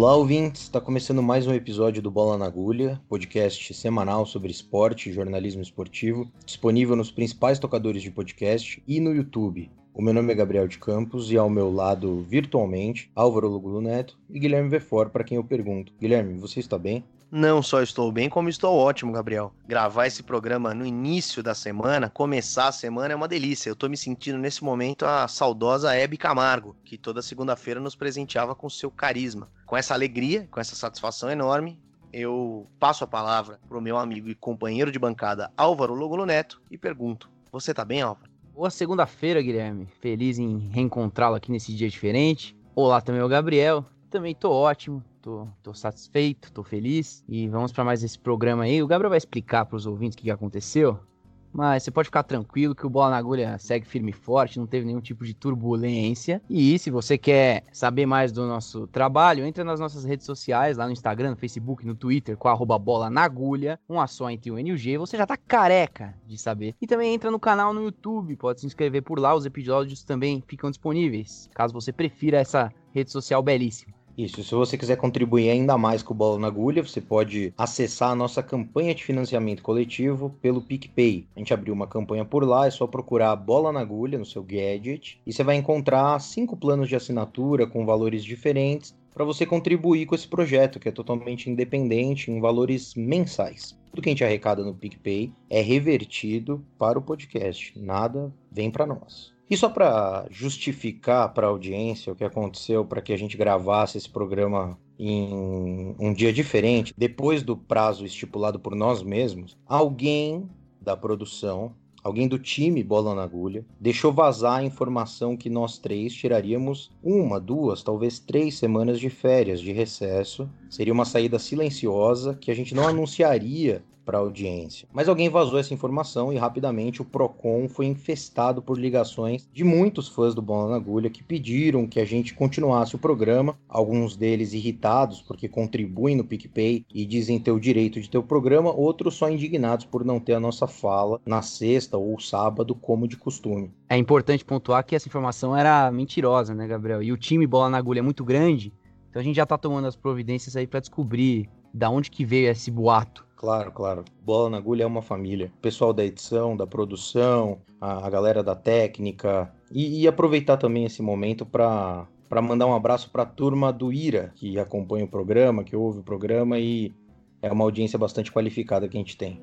Olá, ouvintes! Está começando mais um episódio do Bola na Agulha, podcast semanal sobre esporte e jornalismo esportivo, disponível nos principais tocadores de podcast e no YouTube. O meu nome é Gabriel de Campos e ao meu lado, virtualmente, Álvaro Lugulo Neto e Guilherme Vefor, para quem eu pergunto. Guilherme, você está bem? Não só estou bem, como estou ótimo, Gabriel. Gravar esse programa no início da semana, começar a semana é uma delícia. Eu estou me sentindo nesse momento a saudosa Hebe Camargo, que toda segunda-feira nos presenteava com seu carisma. Com essa alegria, com essa satisfação enorme, eu passo a palavra para o meu amigo e companheiro de bancada Álvaro Logolo Neto e pergunto: Você tá bem, Álvaro? Boa segunda-feira, Guilherme. Feliz em reencontrá-lo aqui nesse dia diferente. Olá também o Gabriel. Também tô ótimo tô, tô satisfeito, tô feliz. E vamos para mais esse programa aí. O Gabriel vai explicar para os ouvintes o que, que aconteceu. Mas você pode ficar tranquilo que o Bola na Agulha segue firme e forte, não teve nenhum tipo de turbulência. E se você quer saber mais do nosso trabalho, entra nas nossas redes sociais, lá no Instagram, no Facebook, no Twitter, com a Bola na Agulha, um só entre o N e o G, você já tá careca de saber. E também entra no canal no YouTube, pode se inscrever por lá, os episódios também ficam disponíveis, caso você prefira essa rede social belíssima. Isso, se você quiser contribuir ainda mais com o Bola na Agulha, você pode acessar a nossa campanha de financiamento coletivo pelo PicPay. A gente abriu uma campanha por lá, é só procurar Bola na Agulha no seu gadget e você vai encontrar cinco planos de assinatura com valores diferentes para você contribuir com esse projeto, que é totalmente independente, em valores mensais. Tudo que a gente arrecada no PicPay é revertido para o podcast, nada vem para nós. E só para justificar para a audiência o que aconteceu para que a gente gravasse esse programa em um dia diferente, depois do prazo estipulado por nós mesmos, alguém da produção, alguém do time Bola na Agulha, deixou vazar a informação que nós três tiraríamos uma, duas, talvez três semanas de férias, de recesso. Seria uma saída silenciosa que a gente não anunciaria para a audiência. Mas alguém vazou essa informação e rapidamente o Procon foi infestado por ligações de muitos fãs do Bola na Agulha que pediram que a gente continuasse o programa, alguns deles irritados porque contribuem no PicPay e dizem ter o direito de ter o programa, outros só indignados por não ter a nossa fala na sexta ou sábado como de costume. É importante pontuar que essa informação era mentirosa, né, Gabriel? E o time Bola na Agulha é muito grande, então a gente já tá tomando as providências aí para descobrir da onde que veio esse boato. Claro, claro. Bola na Agulha é uma família. O pessoal da edição, da produção, a, a galera da técnica. E, e aproveitar também esse momento para para mandar um abraço para a turma do IRA, que acompanha o programa, que ouve o programa e é uma audiência bastante qualificada que a gente tem.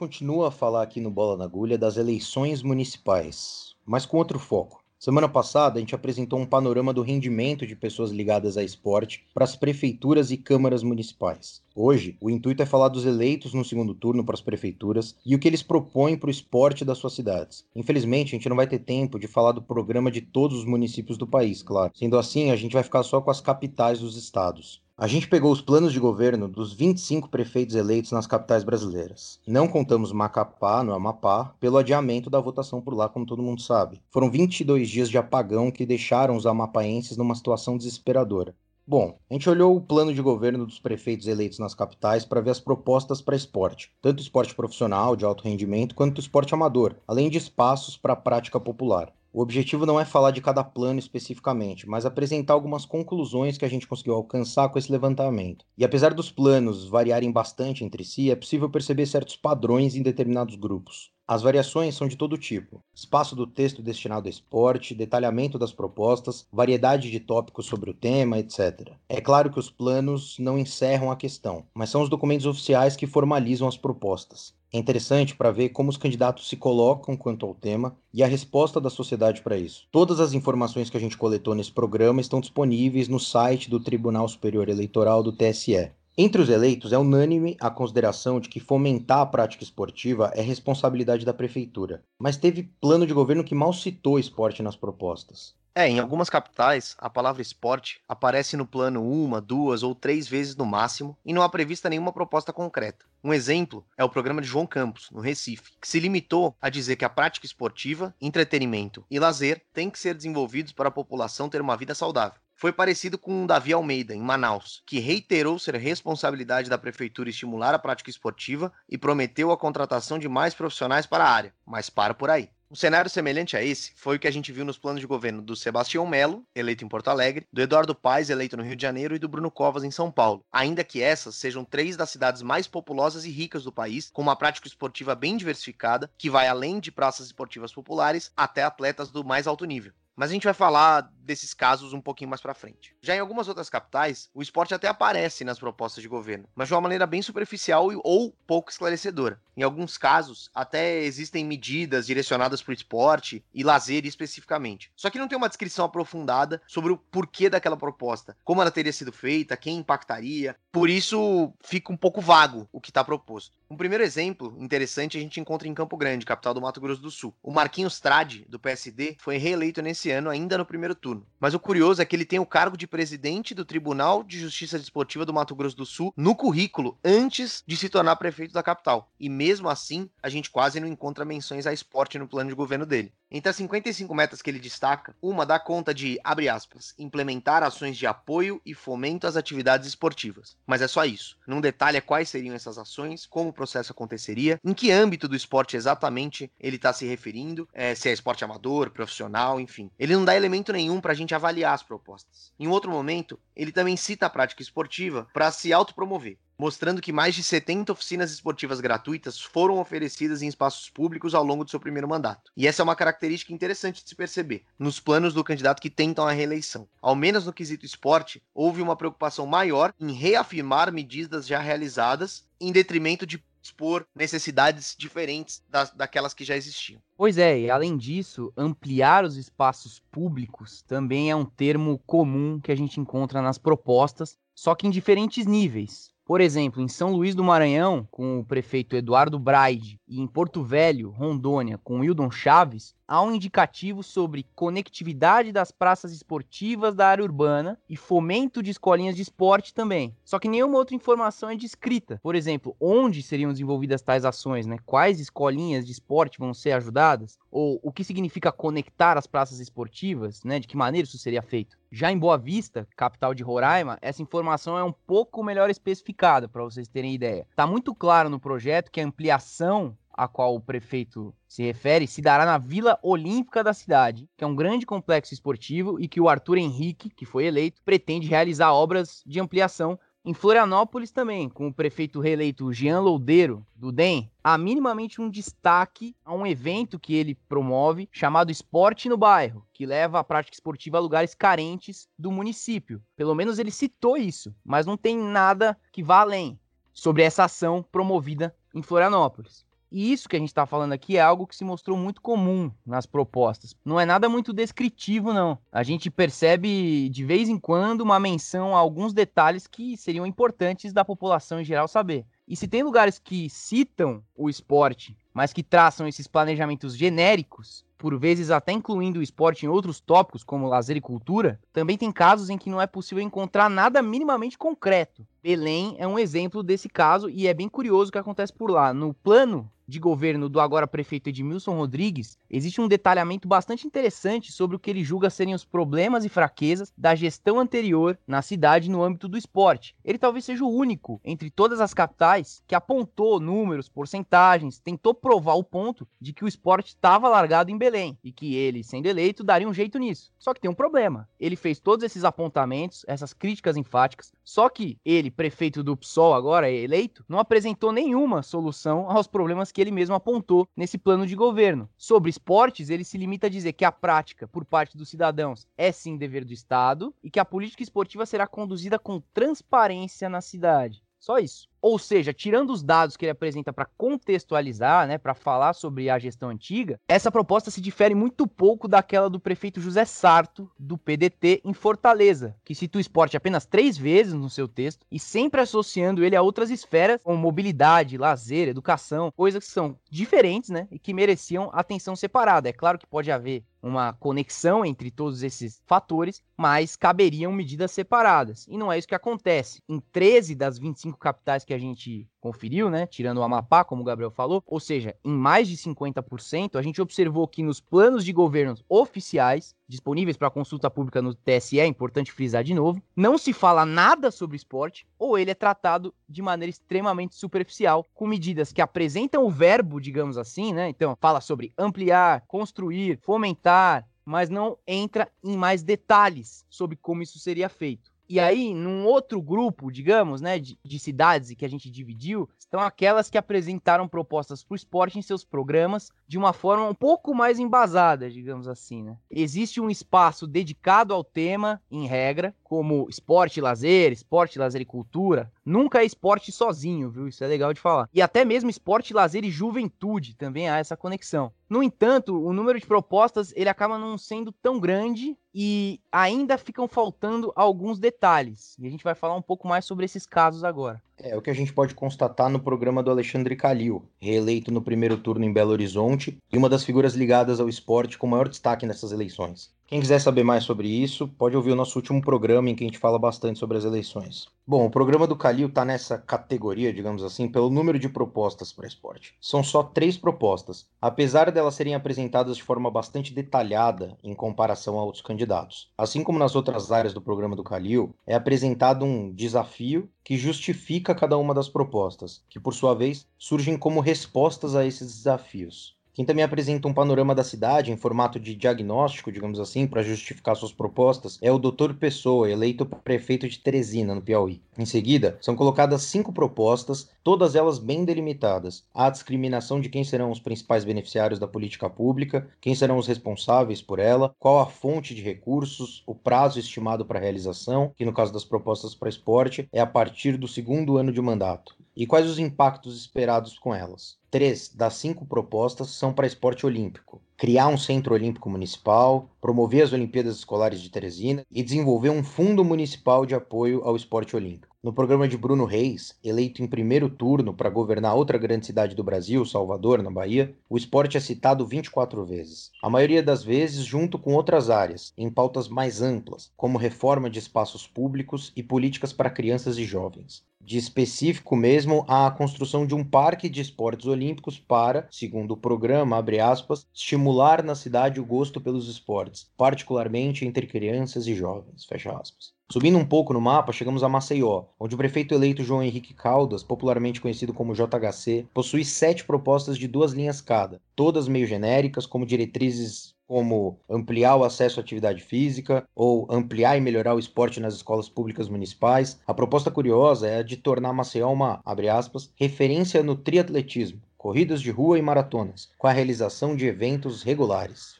Continua a falar aqui no Bola na Agulha das eleições municipais, mas com outro foco. Semana passada a gente apresentou um panorama do rendimento de pessoas ligadas a esporte para as prefeituras e câmaras municipais. Hoje, o intuito é falar dos eleitos no segundo turno para as prefeituras e o que eles propõem para o esporte das suas cidades. Infelizmente, a gente não vai ter tempo de falar do programa de todos os municípios do país, claro. Sendo assim, a gente vai ficar só com as capitais dos estados. A gente pegou os planos de governo dos 25 prefeitos eleitos nas capitais brasileiras. Não contamos Macapá, no Amapá, pelo adiamento da votação por lá, como todo mundo sabe. Foram 22 dias de apagão que deixaram os amapaenses numa situação desesperadora. Bom, a gente olhou o plano de governo dos prefeitos eleitos nas capitais para ver as propostas para esporte, tanto esporte profissional de alto rendimento quanto esporte amador, além de espaços para a prática popular. O objetivo não é falar de cada plano especificamente, mas apresentar algumas conclusões que a gente conseguiu alcançar com esse levantamento. E apesar dos planos variarem bastante entre si, é possível perceber certos padrões em determinados grupos. As variações são de todo tipo: espaço do texto destinado a esporte, detalhamento das propostas, variedade de tópicos sobre o tema, etc. É claro que os planos não encerram a questão, mas são os documentos oficiais que formalizam as propostas. É interessante para ver como os candidatos se colocam quanto ao tema e a resposta da sociedade para isso. Todas as informações que a gente coletou nesse programa estão disponíveis no site do Tribunal Superior Eleitoral do TSE. Entre os eleitos, é unânime a consideração de que fomentar a prática esportiva é responsabilidade da prefeitura, mas teve plano de governo que mal citou esporte nas propostas. É, em algumas capitais, a palavra esporte aparece no plano uma, duas ou três vezes no máximo e não há prevista nenhuma proposta concreta. Um exemplo é o programa de João Campos, no Recife, que se limitou a dizer que a prática esportiva, entretenimento e lazer têm que ser desenvolvidos para a população ter uma vida saudável foi parecido com o Davi Almeida, em Manaus, que reiterou ser responsabilidade da prefeitura estimular a prática esportiva e prometeu a contratação de mais profissionais para a área, mas para por aí. Um cenário semelhante a esse foi o que a gente viu nos planos de governo do Sebastião Melo, eleito em Porto Alegre, do Eduardo Paes, eleito no Rio de Janeiro, e do Bruno Covas, em São Paulo. Ainda que essas sejam três das cidades mais populosas e ricas do país, com uma prática esportiva bem diversificada, que vai além de praças esportivas populares até atletas do mais alto nível. Mas a gente vai falar desses casos um pouquinho mais para frente. Já em algumas outras capitais, o esporte até aparece nas propostas de governo, mas de uma maneira bem superficial ou pouco esclarecedora. Em alguns casos, até existem medidas direcionadas para o esporte e lazer especificamente. Só que não tem uma descrição aprofundada sobre o porquê daquela proposta, como ela teria sido feita, quem impactaria. Por isso, fica um pouco vago o que está proposto. Um primeiro exemplo interessante a gente encontra em Campo Grande, capital do Mato Grosso do Sul. O Marquinhos Trade, do PSD, foi reeleito nesse ano, ainda no primeiro turno. Mas o curioso é que ele tem o cargo de presidente do Tribunal de Justiça Desportiva do Mato Grosso do Sul no currículo antes de se tornar prefeito da capital. E mesmo assim, a gente quase não encontra menções a esporte no plano de governo dele. Entre as 55 metas que ele destaca, uma dá conta de, abre aspas, implementar ações de apoio e fomento às atividades esportivas. Mas é só isso. Não detalha quais seriam essas ações, como o processo aconteceria, em que âmbito do esporte exatamente ele está se referindo, é, se é esporte amador, profissional, enfim. Ele não dá elemento nenhum para a gente avaliar as propostas. Em outro momento, ele também cita a prática esportiva para se autopromover mostrando que mais de 70 oficinas esportivas gratuitas foram oferecidas em espaços públicos ao longo do seu primeiro mandato. E essa é uma característica interessante de se perceber nos planos do candidato que tentam a reeleição. Ao menos no quesito esporte, houve uma preocupação maior em reafirmar medidas já realizadas em detrimento de expor necessidades diferentes das, daquelas que já existiam. Pois é, e além disso, ampliar os espaços públicos também é um termo comum que a gente encontra nas propostas, só que em diferentes níveis. Por exemplo, em São Luís do Maranhão, com o prefeito Eduardo Braide, e em Porto Velho, Rondônia, com Wildon Chaves, há um indicativo sobre conectividade das praças esportivas da área urbana e fomento de escolinhas de esporte também. Só que nenhuma outra informação é descrita. Por exemplo, onde seriam desenvolvidas tais ações, né? Quais escolinhas de esporte vão ser ajudadas? Ou o que significa conectar as praças esportivas, né? De que maneira isso seria feito? Já em Boa Vista, capital de Roraima, essa informação é um pouco melhor especificada, para vocês terem ideia. Está muito claro no projeto que a ampliação a qual o prefeito se refere se dará na Vila Olímpica da cidade, que é um grande complexo esportivo e que o Arthur Henrique, que foi eleito, pretende realizar obras de ampliação em Florianópolis também, com o prefeito reeleito Jean Loudeiro, do DEM, há minimamente um destaque a um evento que ele promove chamado Esporte no Bairro, que leva a prática esportiva a lugares carentes do município. Pelo menos ele citou isso, mas não tem nada que vá além sobre essa ação promovida em Florianópolis. E isso que a gente está falando aqui é algo que se mostrou muito comum nas propostas. Não é nada muito descritivo, não. A gente percebe de vez em quando uma menção a alguns detalhes que seriam importantes da população em geral saber. E se tem lugares que citam o esporte, mas que traçam esses planejamentos genéricos, por vezes até incluindo o esporte em outros tópicos, como lazer e cultura, também tem casos em que não é possível encontrar nada minimamente concreto. Belém é um exemplo desse caso e é bem curioso o que acontece por lá. No plano de governo do agora prefeito Edmilson Rodrigues, existe um detalhamento bastante interessante sobre o que ele julga serem os problemas e fraquezas da gestão anterior na cidade no âmbito do esporte. Ele talvez seja o único entre todas as capitais que apontou números, porcentagens, tentou provar o ponto de que o esporte estava largado em Belém e que ele, sendo eleito, daria um jeito nisso. Só que tem um problema. Ele fez todos esses apontamentos, essas críticas enfáticas, só que ele, prefeito do PSOL agora eleito, não apresentou nenhuma solução aos problemas que que ele mesmo apontou nesse plano de governo. Sobre esportes, ele se limita a dizer que a prática por parte dos cidadãos é sim dever do Estado e que a política esportiva será conduzida com transparência na cidade. Só isso. Ou seja, tirando os dados que ele apresenta para contextualizar, né, para falar sobre a gestão antiga, essa proposta se difere muito pouco daquela do prefeito José Sarto, do PDT, em Fortaleza, que cita o esporte apenas três vezes no seu texto e sempre associando ele a outras esferas como mobilidade, lazer, educação, coisas que são diferentes, né, e que mereciam atenção separada. É claro que pode haver uma conexão entre todos esses fatores, mas caberiam medidas separadas. E não é isso que acontece. Em 13 das 25 capitais que a gente conferiu, né, tirando o Amapá, como o Gabriel falou, ou seja, em mais de 50%, a gente observou que nos planos de governo oficiais, disponíveis para consulta pública no TSE, é importante frisar de novo, não se fala nada sobre esporte, ou ele é tratado de maneira extremamente superficial, com medidas que apresentam o verbo, digamos assim, né? Então, fala sobre ampliar, construir, fomentar, mas não entra em mais detalhes sobre como isso seria feito. E aí, num outro grupo, digamos, né, de, de cidades que a gente dividiu, estão aquelas que apresentaram propostas para o esporte em seus programas de uma forma um pouco mais embasada, digamos assim, né? Existe um espaço dedicado ao tema, em regra, como esporte e lazer, esporte, lazer e cultura. Nunca é esporte sozinho, viu? Isso é legal de falar. E até mesmo esporte, lazer e juventude também há essa conexão. No entanto, o número de propostas ele acaba não sendo tão grande e ainda ficam faltando alguns detalhes. E a gente vai falar um pouco mais sobre esses casos agora. É o que a gente pode constatar no programa do Alexandre Calil, reeleito no primeiro turno em Belo Horizonte e uma das figuras ligadas ao esporte com maior destaque nessas eleições. Quem quiser saber mais sobre isso, pode ouvir o nosso último programa em que a gente fala bastante sobre as eleições. Bom, o programa do Calil está nessa categoria, digamos assim, pelo número de propostas para esporte. São só três propostas, apesar delas serem apresentadas de forma bastante detalhada em comparação a outros candidatos. Assim como nas outras áreas do programa do Calil, é apresentado um desafio que justifica cada uma das propostas, que por sua vez surgem como respostas a esses desafios. Quem também apresenta um panorama da cidade em formato de diagnóstico, digamos assim, para justificar suas propostas, é o Dr. Pessoa, eleito prefeito de Teresina, no Piauí. Em seguida, são colocadas cinco propostas, todas elas bem delimitadas. A discriminação de quem serão os principais beneficiários da política pública, quem serão os responsáveis por ela, qual a fonte de recursos, o prazo estimado para realização, que no caso das propostas para esporte é a partir do segundo ano de mandato, e quais os impactos esperados com elas. Três das cinco propostas são para esporte olímpico. Criar um centro olímpico municipal, promover as Olimpíadas Escolares de Teresina e desenvolver um fundo municipal de apoio ao esporte olímpico. No programa de Bruno Reis, eleito em primeiro turno para governar outra grande cidade do Brasil, Salvador, na Bahia, o esporte é citado 24 vezes. A maioria das vezes junto com outras áreas, em pautas mais amplas, como reforma de espaços públicos e políticas para crianças e jovens de específico mesmo a construção de um parque de esportes olímpicos para, segundo o programa, abre aspas, estimular na cidade o gosto pelos esportes, particularmente entre crianças e jovens, fecha aspas. Subindo um pouco no mapa, chegamos a Maceió, onde o prefeito eleito João Henrique Caldas, popularmente conhecido como JHC, possui sete propostas de duas linhas cada, todas meio genéricas, como diretrizes como ampliar o acesso à atividade física ou ampliar e melhorar o esporte nas escolas públicas municipais. A proposta curiosa é a de tornar Maceió uma, abre aspas, referência no triatletismo, corridas de rua e maratonas, com a realização de eventos regulares.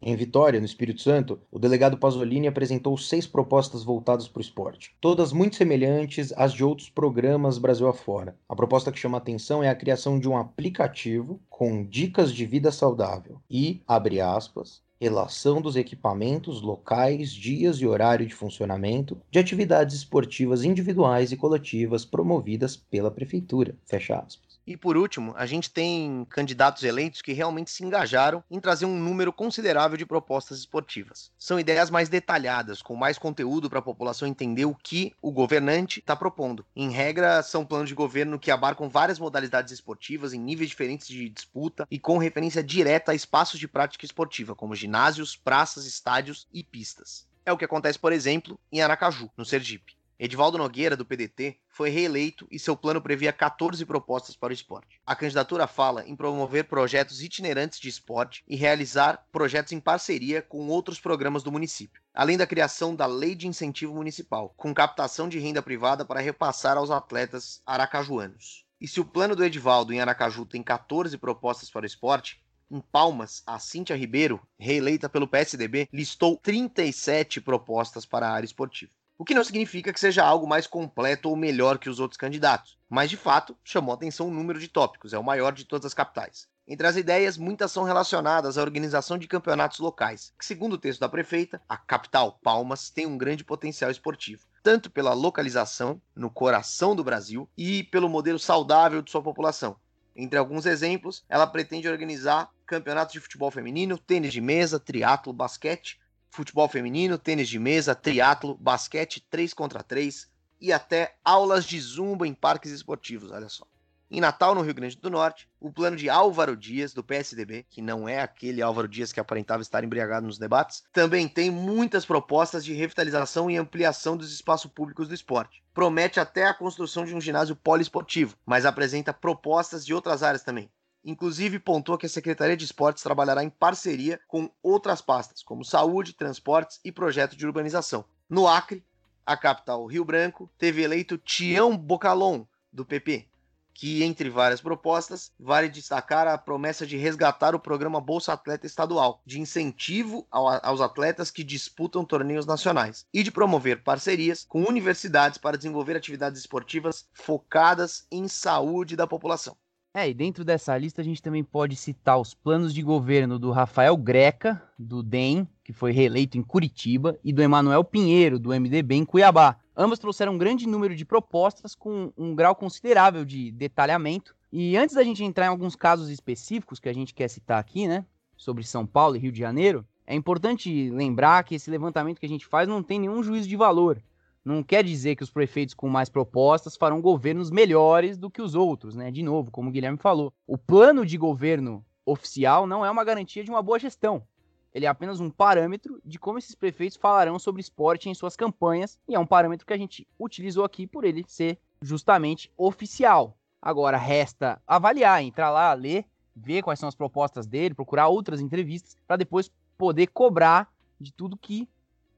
Em Vitória, no Espírito Santo, o delegado Pasolini apresentou seis propostas voltadas para o esporte, todas muito semelhantes às de outros programas Brasil afora. A proposta que chama atenção é a criação de um aplicativo com dicas de vida saudável e, abre aspas, relação dos equipamentos, locais, dias e horário de funcionamento de atividades esportivas individuais e coletivas promovidas pela prefeitura. Fecha aspas. E por último, a gente tem candidatos eleitos que realmente se engajaram em trazer um número considerável de propostas esportivas. São ideias mais detalhadas, com mais conteúdo para a população entender o que o governante está propondo. Em regra, são planos de governo que abarcam várias modalidades esportivas em níveis diferentes de disputa e com referência direta a espaços de prática esportiva, como ginásios, praças, estádios e pistas. É o que acontece, por exemplo, em Aracaju, no Sergipe. Edivaldo Nogueira, do PDT, foi reeleito e seu plano previa 14 propostas para o esporte. A candidatura fala em promover projetos itinerantes de esporte e realizar projetos em parceria com outros programas do município, além da criação da Lei de Incentivo Municipal, com captação de renda privada para repassar aos atletas aracajuanos. E se o plano do Edivaldo em Aracaju tem 14 propostas para o esporte, em Palmas, a Cíntia Ribeiro, reeleita pelo PSDB, listou 37 propostas para a área esportiva. O que não significa que seja algo mais completo ou melhor que os outros candidatos, mas de fato chamou atenção o número de tópicos, é o maior de todas as capitais. Entre as ideias, muitas são relacionadas à organização de campeonatos locais, que, segundo o texto da prefeita, a capital, Palmas, tem um grande potencial esportivo, tanto pela localização, no coração do Brasil, e pelo modelo saudável de sua população. Entre alguns exemplos, ela pretende organizar campeonatos de futebol feminino, tênis de mesa, triatlo, basquete, futebol feminino, tênis de mesa, triatlo, basquete 3 contra 3 e até aulas de zumba em parques esportivos, olha só. Em Natal, no Rio Grande do Norte, o plano de Álvaro Dias, do PSDB, que não é aquele Álvaro Dias que aparentava estar embriagado nos debates, também tem muitas propostas de revitalização e ampliação dos espaços públicos do esporte. Promete até a construção de um ginásio poliesportivo, mas apresenta propostas de outras áreas também. Inclusive, pontuou que a Secretaria de Esportes trabalhará em parceria com outras pastas, como saúde, transportes e projeto de urbanização. No Acre, a capital Rio Branco teve eleito Tião Bocalon, do PP, que, entre várias propostas, vale destacar a promessa de resgatar o programa Bolsa Atleta Estadual, de incentivo aos atletas que disputam torneios nacionais, e de promover parcerias com universidades para desenvolver atividades esportivas focadas em saúde da população. É, e dentro dessa lista a gente também pode citar os planos de governo do Rafael Greca, do DEM, que foi reeleito em Curitiba, e do Emanuel Pinheiro, do MDB, em Cuiabá. Ambos trouxeram um grande número de propostas com um grau considerável de detalhamento. E antes da gente entrar em alguns casos específicos que a gente quer citar aqui, né, sobre São Paulo e Rio de Janeiro, é importante lembrar que esse levantamento que a gente faz não tem nenhum juízo de valor não quer dizer que os prefeitos com mais propostas farão governos melhores do que os outros, né? De novo, como o Guilherme falou, o plano de governo oficial não é uma garantia de uma boa gestão. Ele é apenas um parâmetro de como esses prefeitos falarão sobre esporte em suas campanhas, e é um parâmetro que a gente utilizou aqui por ele ser justamente oficial. Agora resta avaliar, entrar lá, ler, ver quais são as propostas dele, procurar outras entrevistas para depois poder cobrar de tudo que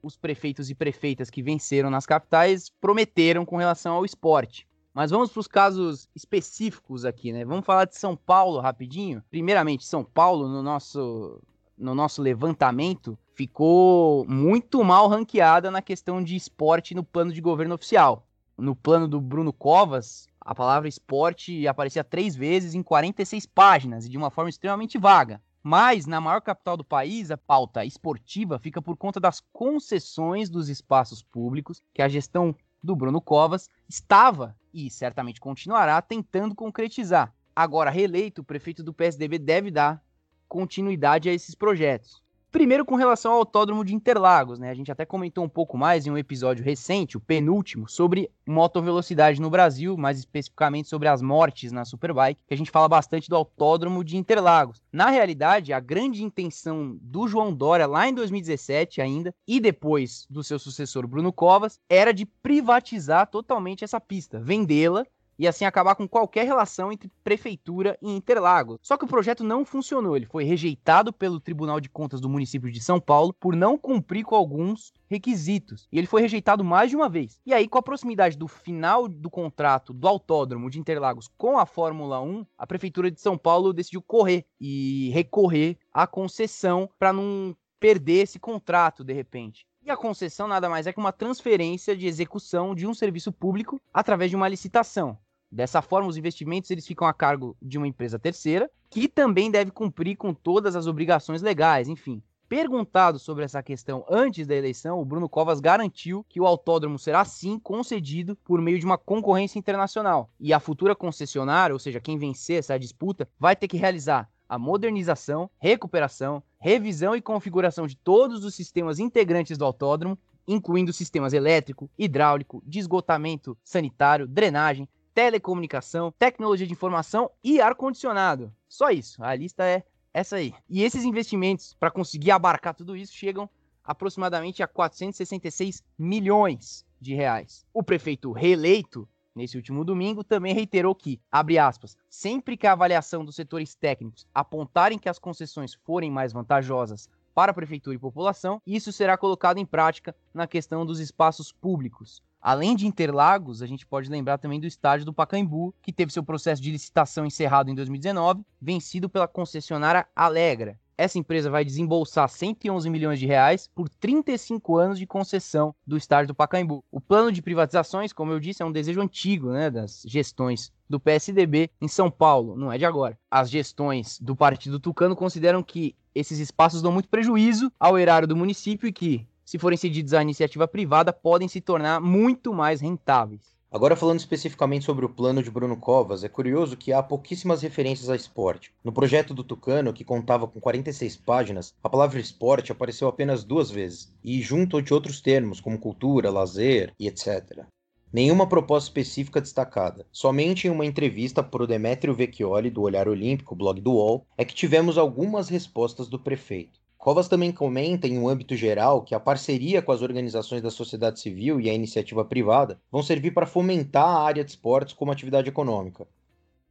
os prefeitos e prefeitas que venceram nas capitais prometeram com relação ao esporte. Mas vamos para os casos específicos aqui, né? Vamos falar de São Paulo rapidinho. Primeiramente, São Paulo, no nosso, no nosso levantamento, ficou muito mal ranqueada na questão de esporte no plano de governo oficial. No plano do Bruno Covas, a palavra esporte aparecia três vezes em 46 páginas e de uma forma extremamente vaga. Mas na maior capital do país, a pauta esportiva fica por conta das concessões dos espaços públicos que a gestão do Bruno Covas estava e certamente continuará tentando concretizar. Agora reeleito, o prefeito do PSDB deve dar continuidade a esses projetos. Primeiro, com relação ao Autódromo de Interlagos, né? A gente até comentou um pouco mais em um episódio recente, o penúltimo, sobre motovelocidade no Brasil, mais especificamente sobre as mortes na Superbike, que a gente fala bastante do Autódromo de Interlagos. Na realidade, a grande intenção do João Dória, lá em 2017 ainda, e depois do seu sucessor Bruno Covas, era de privatizar totalmente essa pista, vendê-la e assim acabar com qualquer relação entre prefeitura e Interlagos. Só que o projeto não funcionou, ele foi rejeitado pelo Tribunal de Contas do município de São Paulo por não cumprir com alguns requisitos. E ele foi rejeitado mais de uma vez. E aí, com a proximidade do final do contrato do autódromo de Interlagos com a Fórmula 1, a prefeitura de São Paulo decidiu correr e recorrer à concessão para não perder esse contrato de repente. E a concessão nada mais é que uma transferência de execução de um serviço público através de uma licitação. Dessa forma, os investimentos eles ficam a cargo de uma empresa terceira, que também deve cumprir com todas as obrigações legais, enfim. Perguntado sobre essa questão antes da eleição, o Bruno Covas garantiu que o autódromo será sim concedido por meio de uma concorrência internacional. E a futura concessionária, ou seja, quem vencer essa disputa, vai ter que realizar a modernização, recuperação, revisão e configuração de todos os sistemas integrantes do autódromo, incluindo sistemas elétrico, hidráulico, de esgotamento sanitário, drenagem, telecomunicação, tecnologia de informação e ar-condicionado. Só isso. A lista é essa aí. E esses investimentos, para conseguir abarcar tudo isso, chegam aproximadamente a 466 milhões de reais. O prefeito reeleito nesse último domingo também reiterou que, abre aspas, sempre que a avaliação dos setores técnicos apontarem que as concessões forem mais vantajosas para a prefeitura e população, isso será colocado em prática na questão dos espaços públicos. Além de Interlagos, a gente pode lembrar também do estádio do Pacaembu, que teve seu processo de licitação encerrado em 2019, vencido pela concessionária Alegra. essa empresa vai desembolsar 111 milhões de reais por 35 anos de concessão do estádio do Pacaembu. O plano de privatizações, como eu disse, é um desejo antigo né, das gestões do PSDB em São Paulo, não é de agora. As gestões do Partido Tucano consideram que esses espaços dão muito prejuízo ao erário do município e que, se forem cedidos à iniciativa privada, podem se tornar muito mais rentáveis. Agora falando especificamente sobre o plano de Bruno Covas, é curioso que há pouquíssimas referências a esporte. No projeto do Tucano, que contava com 46 páginas, a palavra esporte apareceu apenas duas vezes, e junto de outros termos como cultura, lazer e etc. Nenhuma proposta específica destacada. Somente em uma entrevista para o Demetrio Vecchioli, do Olhar Olímpico, blog do UOL, é que tivemos algumas respostas do prefeito. Covas também comenta, em um âmbito geral, que a parceria com as organizações da sociedade civil e a iniciativa privada vão servir para fomentar a área de esportes como atividade econômica.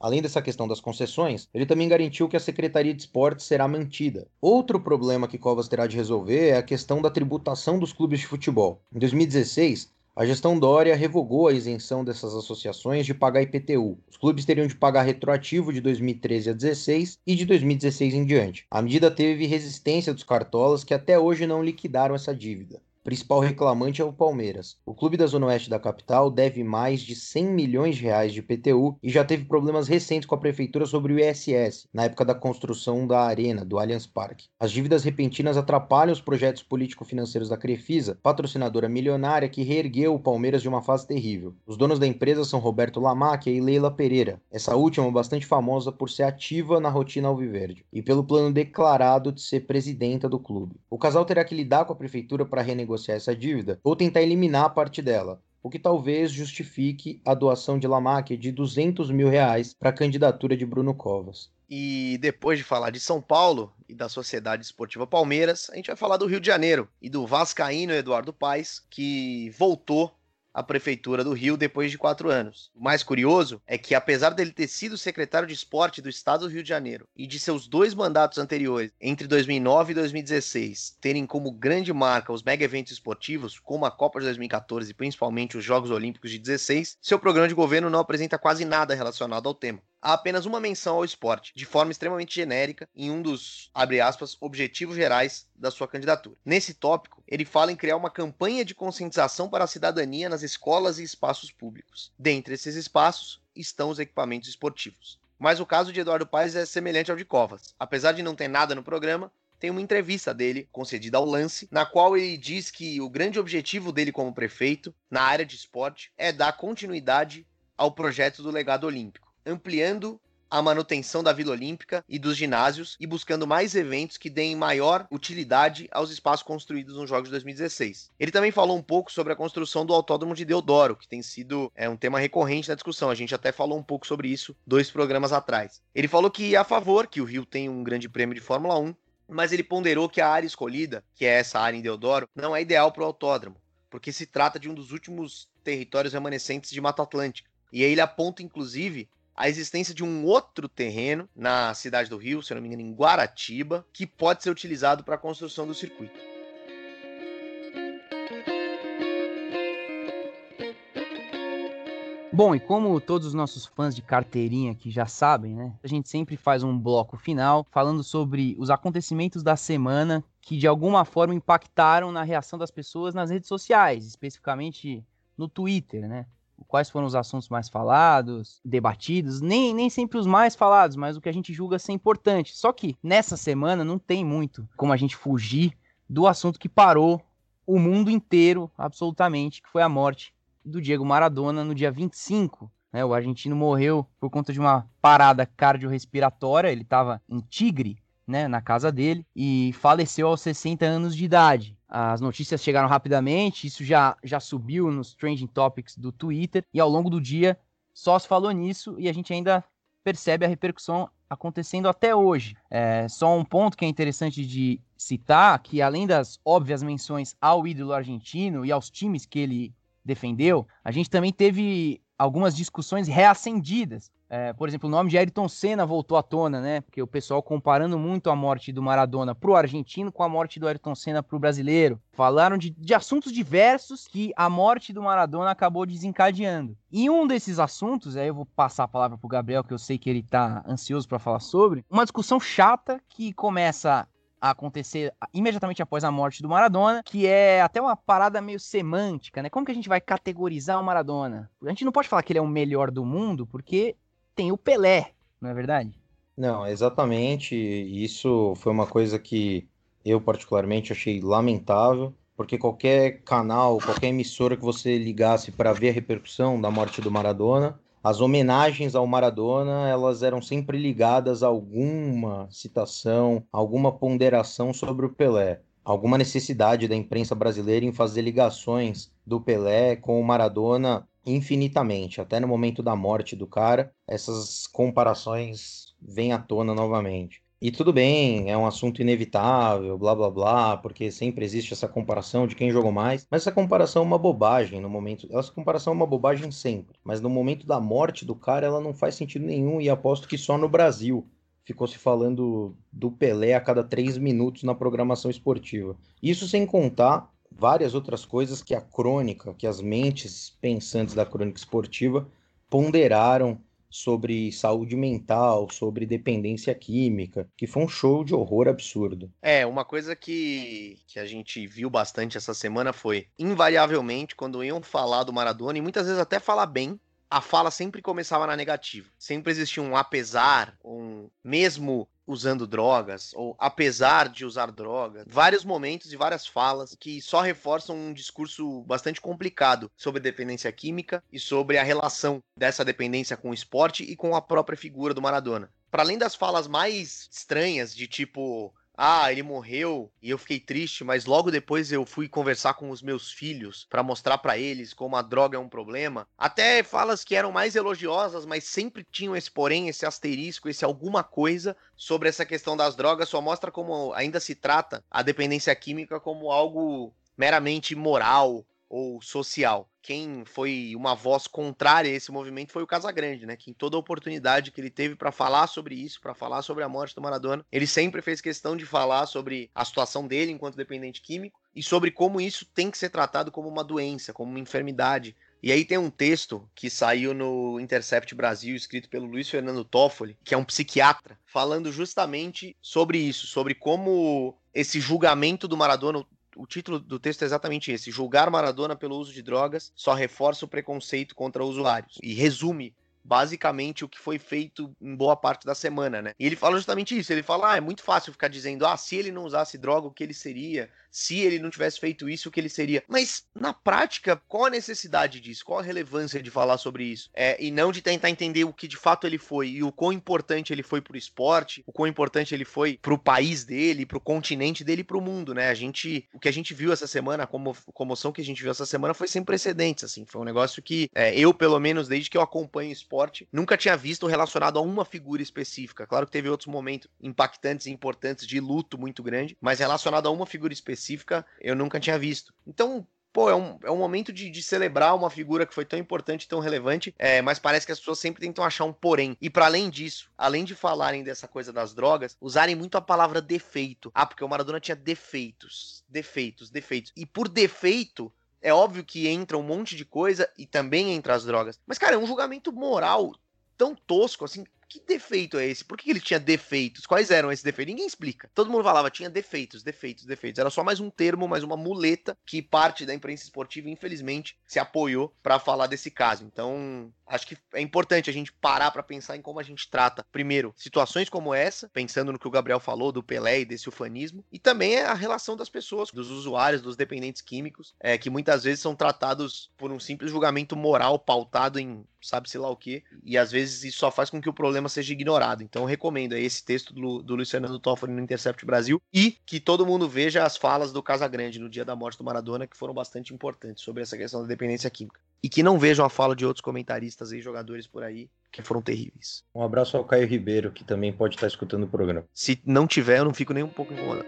Além dessa questão das concessões, ele também garantiu que a Secretaria de Esportes será mantida. Outro problema que Covas terá de resolver é a questão da tributação dos clubes de futebol. Em 2016, a gestão Dória revogou a isenção dessas associações de pagar IPTU. Os clubes teriam de pagar retroativo de 2013 a 2016 e de 2016 em diante. A medida teve resistência dos cartolas que até hoje não liquidaram essa dívida principal reclamante é o Palmeiras. O clube da Zona Oeste da capital deve mais de 100 milhões de reais de PTU e já teve problemas recentes com a prefeitura sobre o ISS, na época da construção da arena do Allianz Parque. As dívidas repentinas atrapalham os projetos político-financeiros da Crefisa, patrocinadora milionária que reergueu o Palmeiras de uma fase terrível. Os donos da empresa são Roberto Lamacchia e Leila Pereira, essa última bastante famosa por ser ativa na rotina alviverde e pelo plano declarado de ser presidenta do clube. O casal terá que lidar com a prefeitura para renegociar renegociar essa dívida ou tentar eliminar parte dela, o que talvez justifique a doação de Lamarck de 200 mil reais para a candidatura de Bruno Covas. E depois de falar de São Paulo e da Sociedade Esportiva Palmeiras, a gente vai falar do Rio de Janeiro e do Vascaíno Eduardo Paes, que voltou a prefeitura do Rio depois de quatro anos. O mais curioso é que, apesar dele ter sido secretário de esporte do estado do Rio de Janeiro e de seus dois mandatos anteriores, entre 2009 e 2016, terem como grande marca os mega eventos esportivos, como a Copa de 2014 e principalmente os Jogos Olímpicos de 16, seu programa de governo não apresenta quase nada relacionado ao tema há apenas uma menção ao esporte, de forma extremamente genérica, em um dos, abre aspas, objetivos gerais da sua candidatura. Nesse tópico, ele fala em criar uma campanha de conscientização para a cidadania nas escolas e espaços públicos. Dentre esses espaços estão os equipamentos esportivos. Mas o caso de Eduardo Paes é semelhante ao de Covas. Apesar de não ter nada no programa, tem uma entrevista dele concedida ao Lance, na qual ele diz que o grande objetivo dele como prefeito na área de esporte é dar continuidade ao projeto do legado olímpico ampliando a manutenção da Vila Olímpica e dos ginásios e buscando mais eventos que deem maior utilidade aos espaços construídos nos Jogos de 2016. Ele também falou um pouco sobre a construção do Autódromo de Deodoro, que tem sido é, um tema recorrente na discussão. A gente até falou um pouco sobre isso dois programas atrás. Ele falou que é a favor que o Rio tenha um grande prêmio de Fórmula 1, mas ele ponderou que a área escolhida, que é essa área em Deodoro, não é ideal para o autódromo, porque se trata de um dos últimos territórios remanescentes de Mata Atlântica. E aí ele aponta, inclusive, a existência de um outro terreno na cidade do Rio, se não me engano, em Guaratiba, que pode ser utilizado para a construção do circuito. Bom, e como todos os nossos fãs de carteirinha aqui já sabem, né? A gente sempre faz um bloco final falando sobre os acontecimentos da semana que de alguma forma impactaram na reação das pessoas nas redes sociais, especificamente no Twitter, né? Quais foram os assuntos mais falados, debatidos, nem, nem sempre os mais falados, mas o que a gente julga ser importante. Só que nessa semana não tem muito como a gente fugir do assunto que parou o mundo inteiro, absolutamente, que foi a morte do Diego Maradona no dia 25. Né? O argentino morreu por conta de uma parada cardiorrespiratória, ele estava em Tigre, né, na casa dele, e faleceu aos 60 anos de idade. As notícias chegaram rapidamente, isso já, já subiu nos trending topics do Twitter, e ao longo do dia só se falou nisso e a gente ainda percebe a repercussão acontecendo até hoje. É, só um ponto que é interessante de citar, que além das óbvias menções ao ídolo argentino e aos times que ele defendeu, a gente também teve algumas discussões reacendidas é, por exemplo, o nome de Ayrton Senna voltou à tona, né? Porque o pessoal comparando muito a morte do Maradona pro argentino com a morte do Ayrton Senna pro brasileiro. Falaram de, de assuntos diversos que a morte do Maradona acabou desencadeando. E um desses assuntos, aí eu vou passar a palavra pro Gabriel, que eu sei que ele tá ansioso para falar sobre, uma discussão chata que começa a acontecer imediatamente após a morte do Maradona, que é até uma parada meio semântica, né? Como que a gente vai categorizar o Maradona? A gente não pode falar que ele é o melhor do mundo, porque tem o Pelé, não é verdade? Não, exatamente. Isso foi uma coisa que eu particularmente achei lamentável, porque qualquer canal, qualquer emissora que você ligasse para ver a repercussão da morte do Maradona, as homenagens ao Maradona, elas eram sempre ligadas a alguma citação, alguma ponderação sobre o Pelé, alguma necessidade da imprensa brasileira em fazer ligações do Pelé com o Maradona infinitamente, até no momento da morte do cara, essas comparações vêm à tona novamente. E tudo bem, é um assunto inevitável, blá blá blá, porque sempre existe essa comparação de quem jogou mais, mas essa comparação é uma bobagem no momento. Essa comparação é uma bobagem sempre, mas no momento da morte do cara ela não faz sentido nenhum e aposto que só no Brasil ficou se falando do Pelé a cada três minutos na programação esportiva. Isso sem contar várias outras coisas que a crônica, que as mentes pensantes da crônica esportiva ponderaram sobre saúde mental, sobre dependência química, que foi um show de horror absurdo. É, uma coisa que, que a gente viu bastante essa semana foi, invariavelmente, quando iam falar do Maradona, e muitas vezes até falar bem, a fala sempre começava na negativa. Sempre existia um apesar, um mesmo usando drogas, ou apesar de usar drogas, vários momentos e várias falas que só reforçam um discurso bastante complicado sobre dependência química e sobre a relação dessa dependência com o esporte e com a própria figura do Maradona. Para além das falas mais estranhas, de tipo, ah, ele morreu e eu fiquei triste, mas logo depois eu fui conversar com os meus filhos para mostrar para eles como a droga é um problema. Até falas que eram mais elogiosas, mas sempre tinham esse porém, esse asterisco, esse alguma coisa sobre essa questão das drogas, só mostra como ainda se trata a dependência química como algo meramente moral ou social. Quem foi uma voz contrária a esse movimento foi o Casagrande, né? Que em toda oportunidade que ele teve para falar sobre isso, para falar sobre a morte do Maradona, ele sempre fez questão de falar sobre a situação dele enquanto dependente químico e sobre como isso tem que ser tratado como uma doença, como uma enfermidade. E aí tem um texto que saiu no Intercept Brasil, escrito pelo Luiz Fernando Toffoli, que é um psiquiatra, falando justamente sobre isso, sobre como esse julgamento do Maradona, o título do texto é exatamente esse: julgar Maradona pelo uso de drogas só reforça o preconceito contra usuários. E resume basicamente o que foi feito em boa parte da semana, né? E ele fala justamente isso. Ele fala: ah, é muito fácil ficar dizendo, ah, se ele não usasse droga, o que ele seria? Se ele não tivesse feito isso, o que ele seria? Mas na prática, qual a necessidade disso? Qual a relevância de falar sobre isso? É, e não de tentar entender o que de fato ele foi e o quão importante ele foi pro esporte, o quão importante ele foi pro país dele, pro continente dele pro mundo, né? A gente, o que a gente viu essa semana, a comoção que a gente viu essa semana foi sem precedentes, assim. Foi um negócio que é, eu, pelo menos, desde que eu acompanho esporte, nunca tinha visto relacionado a uma figura específica. Claro que teve outros momentos impactantes e importantes de luto muito grande, mas relacionado a uma figura específica, eu nunca tinha visto. Então, pô, é um, é um momento de, de celebrar uma figura que foi tão importante, tão relevante, é, mas parece que as pessoas sempre tentam achar um porém. E para além disso, além de falarem dessa coisa das drogas, usarem muito a palavra defeito. Ah, porque o Maradona tinha defeitos, defeitos, defeitos. E por defeito, é óbvio que entra um monte de coisa e também entra as drogas. Mas, cara, é um julgamento moral tão tosco, assim, que defeito é esse? Por que ele tinha defeitos? Quais eram esses defeitos? Ninguém explica. Todo mundo falava, tinha defeitos, defeitos, defeitos. Era só mais um termo, mais uma muleta que parte da imprensa esportiva, infelizmente, se apoiou para falar desse caso. Então, acho que é importante a gente parar para pensar em como a gente trata, primeiro, situações como essa, pensando no que o Gabriel falou do Pelé e desse ufanismo, e também a relação das pessoas, dos usuários, dos dependentes químicos, é, que muitas vezes são tratados por um simples julgamento moral pautado em sabe-se lá o que, e às vezes isso só faz com que o problema seja ignorado. Então recomendo esse texto do, do Luiz Toffoli no Intercept Brasil e que todo mundo veja as falas do Casagrande no dia da morte do Maradona, que foram bastante importantes sobre essa questão da dependência química. E que não vejam a fala de outros comentaristas e jogadores por aí, que foram terríveis. Um abraço ao Caio Ribeiro, que também pode estar escutando o programa. Se não tiver, eu não fico nem um pouco incomodado.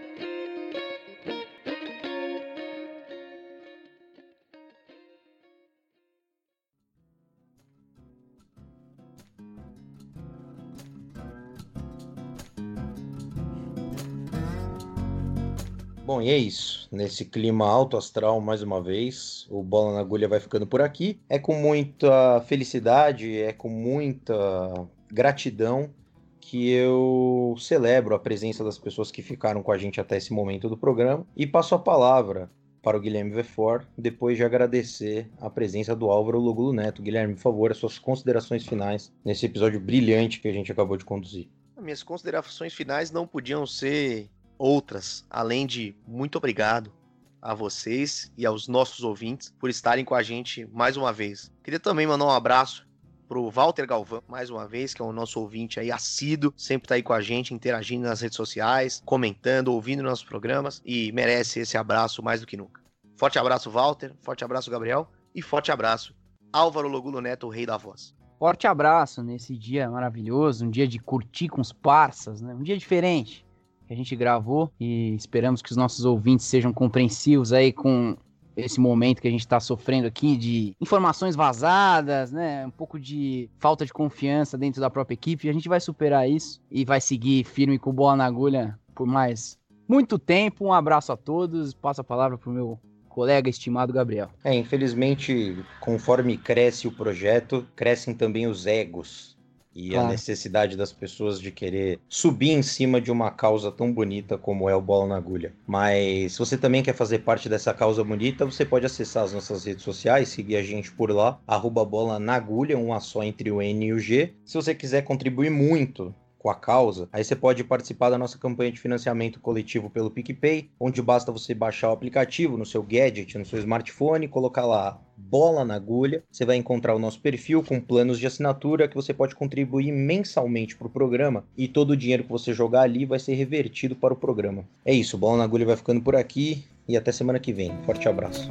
Bom, e é isso. Nesse clima alto astral, mais uma vez, o Bola na Agulha vai ficando por aqui. É com muita felicidade, é com muita gratidão que eu celebro a presença das pessoas que ficaram com a gente até esse momento do programa e passo a palavra para o Guilherme Vefor, depois de agradecer a presença do Álvaro Logulo Neto. Guilherme, por favor, as suas considerações finais nesse episódio brilhante que a gente acabou de conduzir. Minhas considerações finais não podiam ser outras, além de muito obrigado a vocês e aos nossos ouvintes por estarem com a gente mais uma vez. Queria também mandar um abraço pro Walter Galvão, mais uma vez, que é o nosso ouvinte aí assíduo, sempre tá aí com a gente, interagindo nas redes sociais, comentando, ouvindo nossos programas e merece esse abraço mais do que nunca. Forte abraço, Walter, forte abraço, Gabriel, e forte abraço, Álvaro Logulo Neto, o rei da voz. Forte abraço nesse dia maravilhoso, um dia de curtir com os parças, né? Um dia diferente que a gente gravou e esperamos que os nossos ouvintes sejam compreensivos aí com esse momento que a gente está sofrendo aqui de informações vazadas, né? Um pouco de falta de confiança dentro da própria equipe. A gente vai superar isso e vai seguir firme com bola na agulha por mais muito tempo. Um abraço a todos. Passo a palavra para o meu colega estimado Gabriel. É, infelizmente, conforme cresce o projeto, crescem também os egos e claro. a necessidade das pessoas de querer subir em cima de uma causa tão bonita como é o Bola na Agulha. Mas se você também quer fazer parte dessa causa bonita, você pode acessar as nossas redes sociais, seguir a gente por lá, arroba bola na agulha, um a só entre o N e o G. Se você quiser contribuir muito com a causa, aí você pode participar da nossa campanha de financiamento coletivo pelo PicPay, onde basta você baixar o aplicativo no seu gadget, no seu smartphone, colocar lá bola na agulha. Você vai encontrar o nosso perfil com planos de assinatura que você pode contribuir mensalmente para o programa e todo o dinheiro que você jogar ali vai ser revertido para o programa. É isso, bola na agulha vai ficando por aqui e até semana que vem. Forte abraço.